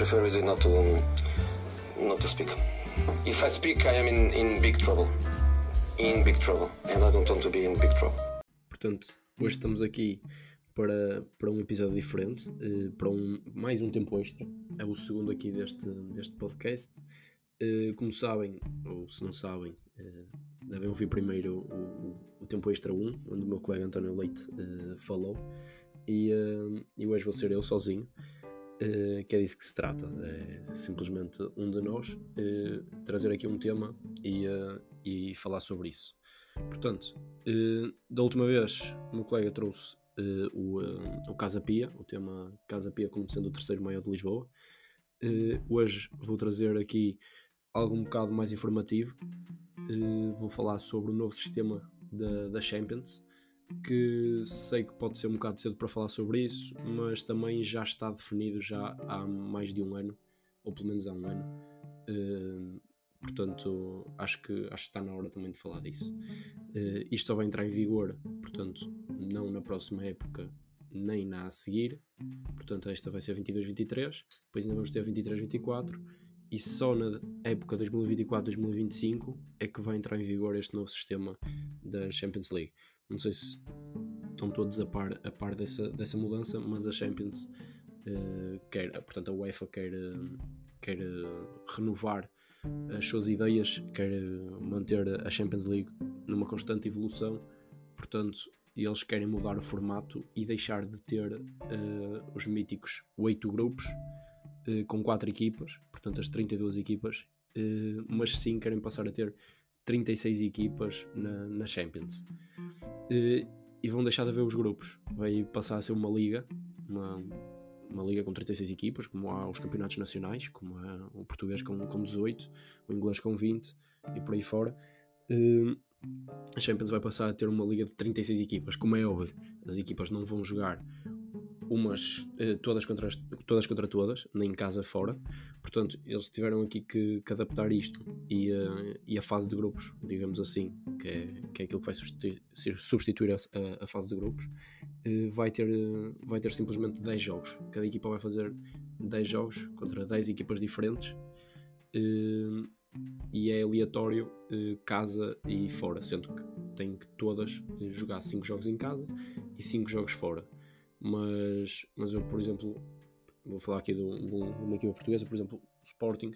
prefer really not to not to speak. If I speak, I am in, in big trouble. In big trouble. And I don't want to be in big trouble. Portanto, hoje estamos aqui para, para um episódio diferente, uh, para um, mais um tempo extra. É o segundo aqui deste, deste podcast. Uh, como sabem, ou se não sabem, uh, devem ouvir primeiro o, o, o, tempo extra 1, onde o meu colega António Leite falou. E, e hoje vou ser eu sozinho. Uh, que é disso que se trata. É simplesmente um de nós uh, trazer aqui um tema e, uh, e falar sobre isso. Portanto, da última vez, o meu colega trouxe o, o Casa Pia, o tema Casa Pia como sendo o terceiro maior de Lisboa. hoje vou trazer aqui algo um bocado mais informativo. vou falar sobre o novo sistema da, da Champions que sei que pode ser um bocado cedo para falar sobre isso, mas também já está definido já há mais de um ano, ou pelo menos há um ano. Uh, portanto, acho que, acho que está na hora também de falar disso. Uh, isto só vai entrar em vigor, portanto, não na próxima época, nem na a seguir. Portanto, esta vai ser 22-23, depois ainda vamos ter 23-24 e só na época 2024-2025 é que vai entrar em vigor este novo sistema da Champions League. Não sei se estão todos a par, a par dessa, dessa mudança, mas a Champions uh, quer, portanto a UEFA quer, quer renovar as suas ideias, quer manter a Champions League numa constante evolução, portanto eles querem mudar o formato e deixar de ter uh, os míticos 8 grupos uh, com 4 equipas, portanto as 32 equipas, uh, mas sim querem passar a ter 36 equipas na, na Champions. E, e vão deixar de haver os grupos. Vai passar a ser uma liga, uma, uma liga com 36 equipas, como há os campeonatos nacionais, como há o português com, com 18, o inglês com 20 e por aí fora. E, a Champions vai passar a ter uma liga de 36 equipas. Como é óbvio, as equipas não vão jogar umas eh, todas contra, todas contra todas, nem em casa fora. Portanto, eles tiveram aqui que, que adaptar isto e, uh, e, a fase de grupos, digamos assim, que é, que é aquilo que vai substituir, substituir a, a, fase de grupos, uh, vai, ter, uh, vai ter simplesmente 10 jogos. Cada equipa vai fazer 10 jogos contra 10 equipas diferentes e é aleatório casa e fora, sendo que tem que todas jogar 5 jogos em casa e 5 jogos fora mas, mas eu, por exemplo, vou falar aqui de, um, de uma equipa portuguesa, por exemplo, o Sporting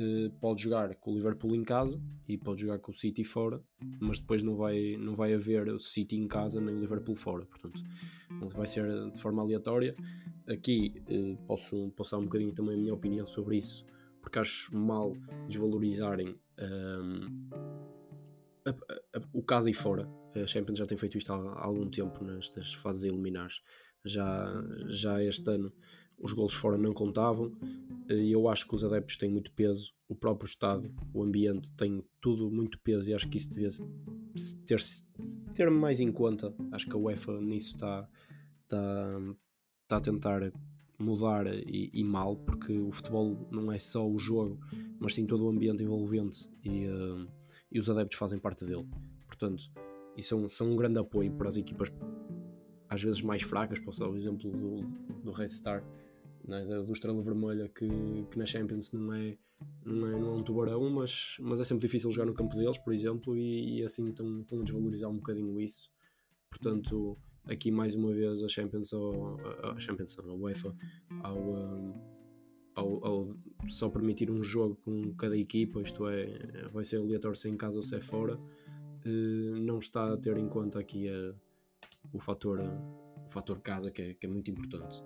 eh, pode jogar com o Liverpool em casa e pode jogar com o City fora, mas depois não vai, não vai haver o City em casa nem o Liverpool fora, portanto vai ser de forma aleatória. Aqui eh, posso passar um bocadinho também a minha opinião sobre isso, porque acho mal desvalorizarem um, a, a, o casa e fora a Champions já tem feito isto há, algum tempo nestas fases eliminares. Já, já este ano os gols fora não contavam e eu acho que os adeptos têm muito peso. O próprio estado, o ambiente tem tudo muito peso e acho que isso devia ter, ter mais em conta. Acho que a UEFA nisso está a tentar mudar e, e, mal, porque o futebol não é só o jogo, mas sim todo o ambiente envolvente e, uh, e os adeptos fazem parte dele. Portanto, e são, são um grande apoio para as equipas às vezes mais fracas, posso dar o exemplo do, do Red Star, né, do Estrela Vermelha, que, que na Champions não é, não é, não é um tubarão, mas, mas é sempre difícil jogar no campo deles, por exemplo, e, e assim estão, a desvalorizar um bocadinho isso. Portanto, aqui mais uma vez a Champions, a Champions, a UEFA, ao, um, ao, ao, só permitir um jogo com cada equipa, isto é, vai ser aleatório se é em casa ou se é fora eh, não está a ter em conta aqui a, o, fator, o fator casa, que é, que é muito importante.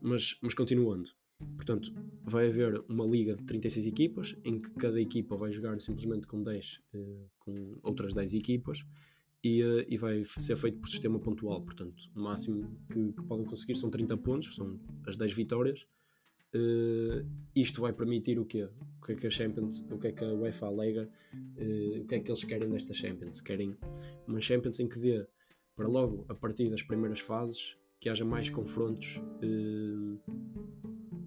Mas, mas continuando, portanto, vai haver uma liga de 36 equipas em que cada equipa vai jogar simplesmente com 10, eh, com outras 10 equipas. E, eh, e, vai ser feito por sistema pontual. Portanto, o máximo que, que, podem conseguir são 30 pontos, são as 10 vitórias. Uh, isto vai permitir o quê? O que é que a Champions, o que é que a UEFA alega, uh, o que é que eles querem desta Champions? Querem uma Champions em que dê para logo a partir das primeiras fases que haja mais confrontos uh,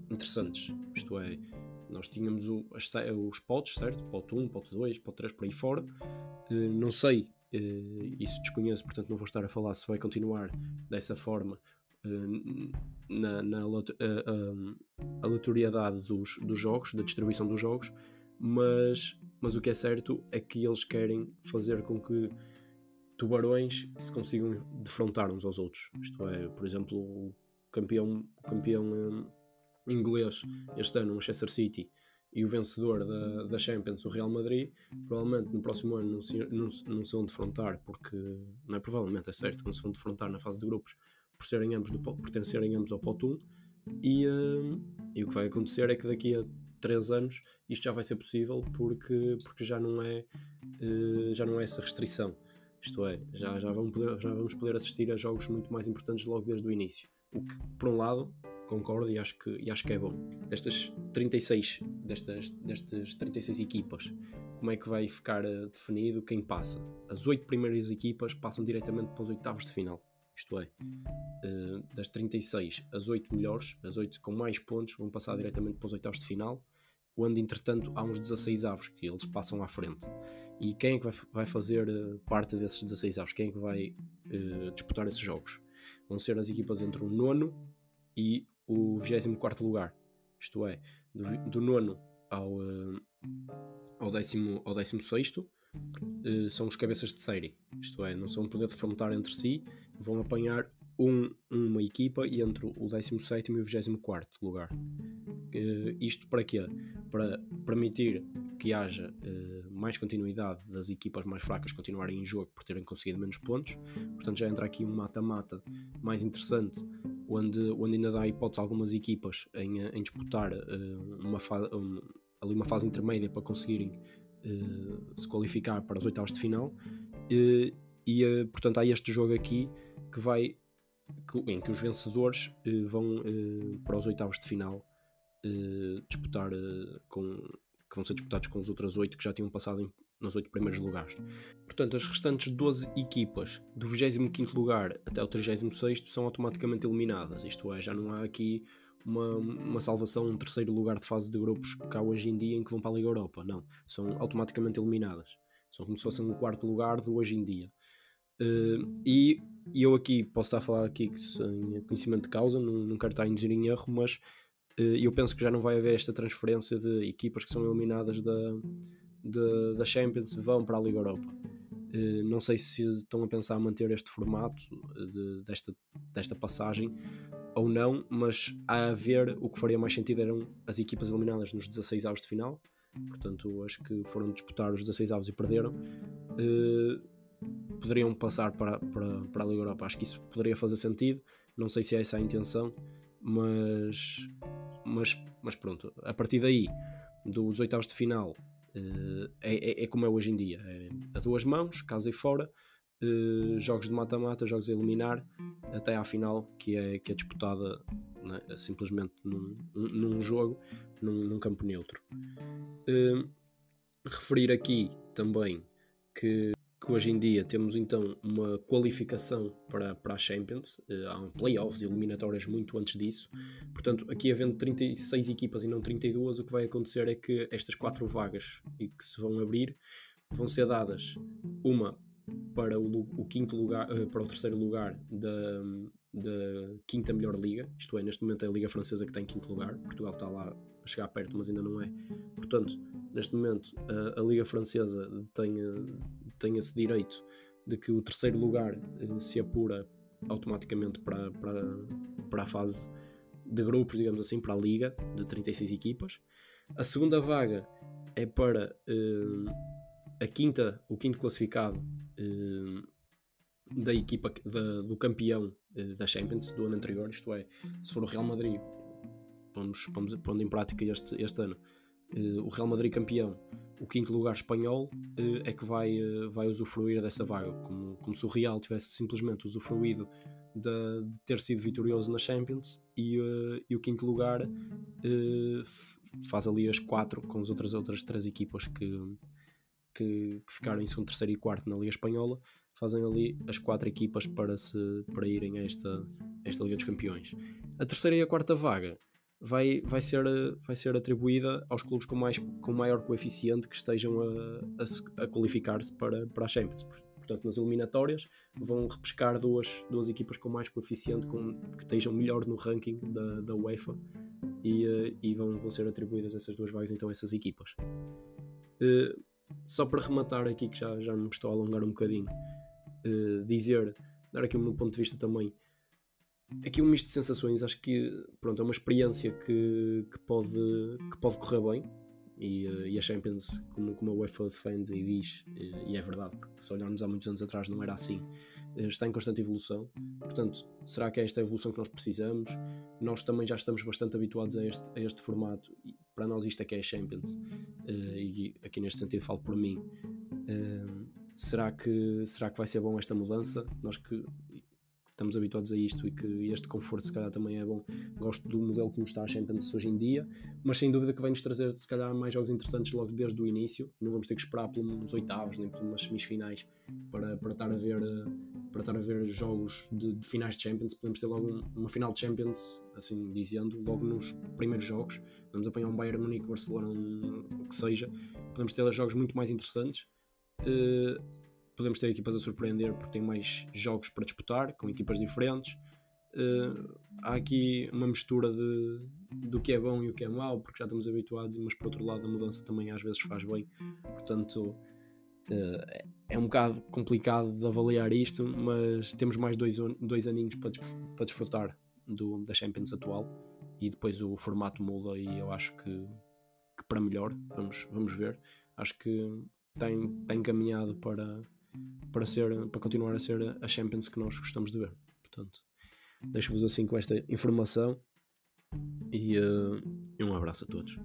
interessantes. Isto é, nós tínhamos o, as, os potes, certo? Pote 1, pote 2, pote 3 por aí fora. não sei, isso desconheço, portanto não vou estar a falar se vai continuar dessa forma na, na uh, aleatoriedade dos, dos jogos, da distribuição dos jogos, mas, mas o que é certo é que eles querem fazer com que tubarões se consigam defrontar uns aos outros. Isto é, por exemplo, o campeão, campeão um, inglês este ano, o Manchester City, e o vencedor da, da Champions, o Real Madrid, provavelmente no próximo ano não se, não, não se vão defrontar, porque não é provavelmente, é certo, não se vão defrontar na fase de grupos por serem ambos do, pertencerem ambos ao Potum. E, uh, e o que vai acontecer é que daqui a 3 anos isto já vai ser possível porque, porque já, não é, uh, já não é essa restrição. Isto é, já, já, vamos poder, já vamos poder assistir a jogos muito mais importantes logo desde o início. O que, por um lado, concordo e acho que, e acho que é bom. Destas 36, destas, destas 36 equipas, como é que vai ficar uh, definido quem passa? As 8 primeiras equipas passam diretamente para os oitavos de final. Isto é, uh, das 36, as 8 melhores, as 8 com mais pontos, vão passar diretamente para os oitavos de final, onde entretanto há uns 16 avos que eles passam à frente. E quem é que vai, fazer uh, parte desses 16 avos? Quem é que vai disputar esses jogos? Vão ser as equipas entre o nono e o 24 lugar, isto é, do, do nono ao, uh, ao, décimo, ao décimo sexto, uh, são os cabeças de série, isto é, não são poder defrontar entre si, vão apanhar um, uma equipa entre o 17 e o 24 lugar. Uh, isto para quê? Para permitir que haja uh, mais continuidade das equipas mais fracas continuarem em jogo por terem conseguido menos pontos. Portanto, já entra aqui um mata-mata mais interessante onde, onde ainda dá hipótese a algumas equipas em, em disputar uh, uma, um, ali uma fase intermédia para conseguirem se qualificar para os oitavos de final. Uh, e portanto há este jogo aqui que vai em que os vencedores vão para os oitavos de final disputar com que vão ser disputados com os outros oito que já tinham passado em, nos oito primeiros lugares. Portanto, as restantes 12 equipas do 25 lugar até o 36 são automaticamente eliminadas. Isto é, já não há aqui uma, uma salvação, um terceiro lugar de fase de grupos cá hoje em dia em que vão para a Liga Europa. Não, são automaticamente eliminadas. São como se fossem um quarto lugar do hoje em dia. Uh, e, e, eu aqui posso estar a falar aqui sem conhecimento de causa, não, não quero estar a induzir em erro, mas uh, eu penso que já não vai haver esta transferência de equipas que são eliminadas da, de, da Champions vão para a Liga Europa. Uh, não sei se estão a pensar manter este formato de, desta, desta passagem ou não, mas a ver o que faria mais sentido eram as equipas eliminadas nos 16 avos de final. Portanto, as que foram disputar os 16 avos e perderam uh, poderiam passar para, para, para a Liga Europa. Acho que isso poderia fazer sentido. Não sei se é essa a intenção, mas, mas, mas pronto. A partir daí, dos oitavos de final Uh, é, é, é, como é hoje em dia: é a duas mãos, casa e fora, uh, jogos de mata-mata, jogos a eliminar, até à final, que é, que é disputada né, simplesmente num, num jogo, num, num campo neutro. Uh, referir aqui também que que hoje em dia temos então uma qualificação para, para a Champions, uh, há um playoffs eliminatórias muito antes disso, portanto, aqui havendo 36 equipas e não 32, o que vai acontecer é que estas quatro vagas que se vão abrir vão ser dadas uma para o, o quinto lugar, uh, para o terceiro lugar da, da quinta melhor liga, isto é, neste momento é a Liga Francesa que está em quinto lugar, Portugal está lá a chegar perto, mas ainda não é. Portanto, neste momento a, a Liga Francesa tem, tem esse direito de que o terceiro lugar eh, se apura automaticamente para, para, para a fase de grupos, digamos assim, para a liga de 36 equipas. A segunda vaga é para uh, a quinta, o quinto classificado uh, da equipa da, do campeão uh, da Champions do ano anterior, isto é, se for o Real Madrid, vamos, pondo em prática este, este ano, o Real Madrid campeão o quinto lugar espanhol é que vai, vai usufruir dessa vaga, como, como se o Real tivesse simplesmente usufruído de, de ter sido vitorioso na Champions e, e o quinto lugar faz ali as quatro com as outras, outras três equipas que, que, que, ficaram em segundo, terceiro e quarto na Liga Espanhola, fazem ali as quatro equipas para, se, para irem a esta, esta Liga dos Campeões. A terceira e a quarta vaga vai, vai, ser, vai ser atribuída aos clubes com, mais, com maior coeficiente que estejam a, a, a qualificar-se para, para a Champions. Portanto, nas eliminatórias vão repescar duas, duas equipas com mais coeficiente, com, que estejam melhor no ranking da, da UEFA e, uh, e vão, vão ser atribuídas essas duas vagas então a essas equipas. Uh, só para rematar aqui, que já, já me estou a alongar um bocadinho, uh, dizer, dar aqui o meu ponto de vista também. Aqui um misto de sensações, acho que pronto, é uma experiência que, que, pode, que pode correr bem e, uh, e a Champions, como, como a UEFA defende e diz, e é verdade, porque se olharmos há muitos anos atrás não era assim, está em constante evolução. Portanto, será que é esta evolução que nós precisamos? Nós também já estamos bastante habituados a este, a este formato e para nós isto é que é a Champions. Uh, e aqui neste sentido falo por mim. Uh, será, que, será que vai ser bom esta mudança? Nós que estamos habituados a isto e que este conforto se calhar também é bom. Gosto do modelo que nos está a Champions hoje em dia, mas sem dúvida que vai nos trazer se calhar mais jogos interessantes logo desde o início. Não vamos ter que esperar pelos oitavos nem pelas semifinais para, para estar a ver para estar a ver jogos de, de finais de Champions. Podemos ter logo um, uma final de Champions, assim dizendo, logo nos primeiros jogos. Vamos apanhar um Bayern Munique, Barcelona, um, o que seja. Podemos ter jogos muito mais interessantes. Uh, podemos ter equipas a surpreender porque tem mais jogos para disputar, com equipas diferentes. Uh, há aqui uma mistura de, do que é bom e o que é mau, porque já estamos habituados, mas por outro lado a mudança também às vezes faz bem. Portanto, uh, é um bocado complicado de avaliar isto, mas temos mais dois, dois aninhos para, para desfrutar do, da Champions atual e depois o formato muda e eu acho que, que para melhor, vamos, vamos ver. Acho que tem, tem encaminhado para para, ser, para continuar a ser a Champions que nós gostamos de ver. Portanto, deixo-vos assim com esta informação e, uh, e um abraço a todos.